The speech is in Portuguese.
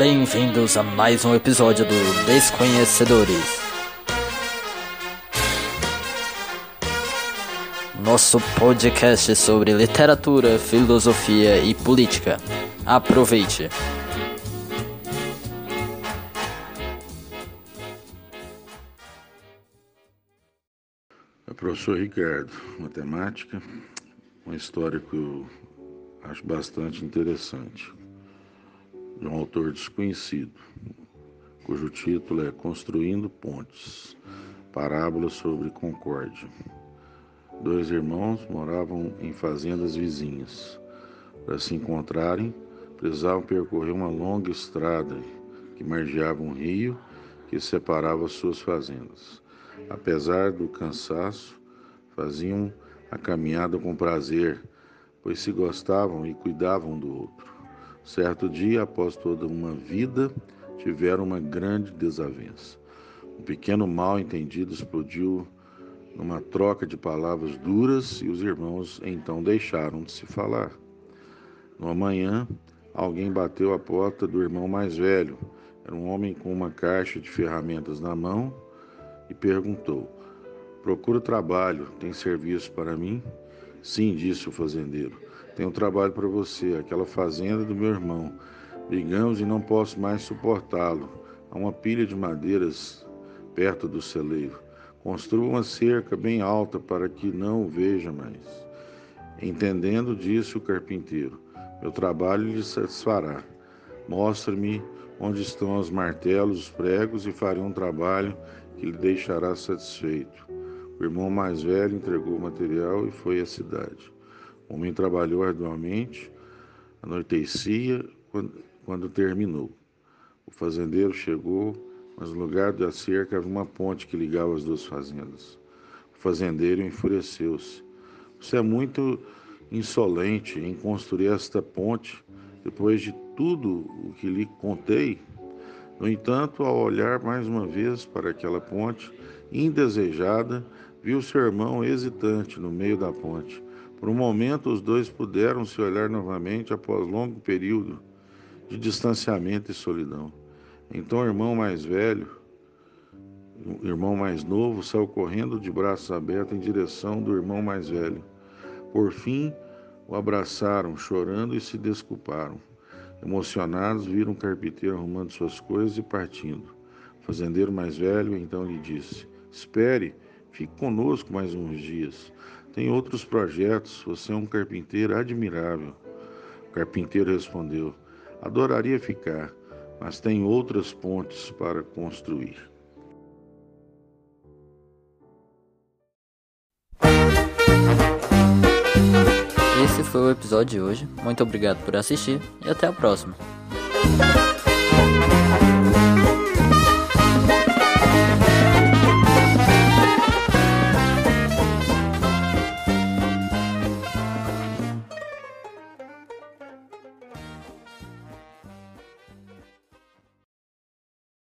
Bem-vindos a mais um episódio do Desconhecedores. Nosso podcast sobre literatura, filosofia e política. Aproveite! O professor Ricardo, matemática, uma história que eu acho bastante interessante de um autor desconhecido, cujo título é Construindo Pontes Parábola sobre Concórdia. Dois irmãos moravam em fazendas vizinhas. Para se encontrarem, precisavam percorrer uma longa estrada que margeava um rio que separava suas fazendas. Apesar do cansaço, faziam a caminhada com prazer, pois se gostavam e cuidavam do outro. Certo dia, após toda uma vida, tiveram uma grande desavença. Um pequeno mal entendido explodiu numa troca de palavras duras e os irmãos então deixaram de se falar. No manhã, alguém bateu a porta do irmão mais velho. Era um homem com uma caixa de ferramentas na mão e perguntou: Procuro trabalho, tem serviço para mim? Sim, disse o fazendeiro. Tenho trabalho para você, aquela fazenda do meu irmão. Brigamos e não posso mais suportá-lo. Há uma pilha de madeiras perto do celeiro. Construa uma cerca bem alta para que não o veja mais. Entendendo, disse o carpinteiro: Meu trabalho lhe satisfará. Mostre-me onde estão os martelos, os pregos e farei um trabalho que lhe deixará satisfeito. O irmão mais velho entregou o material e foi à cidade. O homem trabalhou arduamente, anoitecia quando, quando terminou. O fazendeiro chegou, mas no lugar da cerca havia uma ponte que ligava as duas fazendas. O fazendeiro enfureceu-se. Você é muito insolente em construir esta ponte depois de tudo o que lhe contei. No entanto, ao olhar mais uma vez para aquela ponte indesejada, viu seu irmão hesitante no meio da ponte. Por um momento, os dois puderam se olhar novamente após longo período de distanciamento e solidão. Então, o irmão mais velho, o irmão mais novo, saiu correndo de braços abertos em direção do irmão mais velho. Por fim, o abraçaram, chorando e se desculparam. Emocionados, viram o carpinteiro arrumando suas coisas e partindo. O fazendeiro mais velho então lhe disse: Espere, fique conosco mais uns dias. Tem outros projetos, você é um carpinteiro admirável. O carpinteiro respondeu: Adoraria ficar, mas tem outras pontes para construir. Esse foi o episódio de hoje. Muito obrigado por assistir e até a próxima.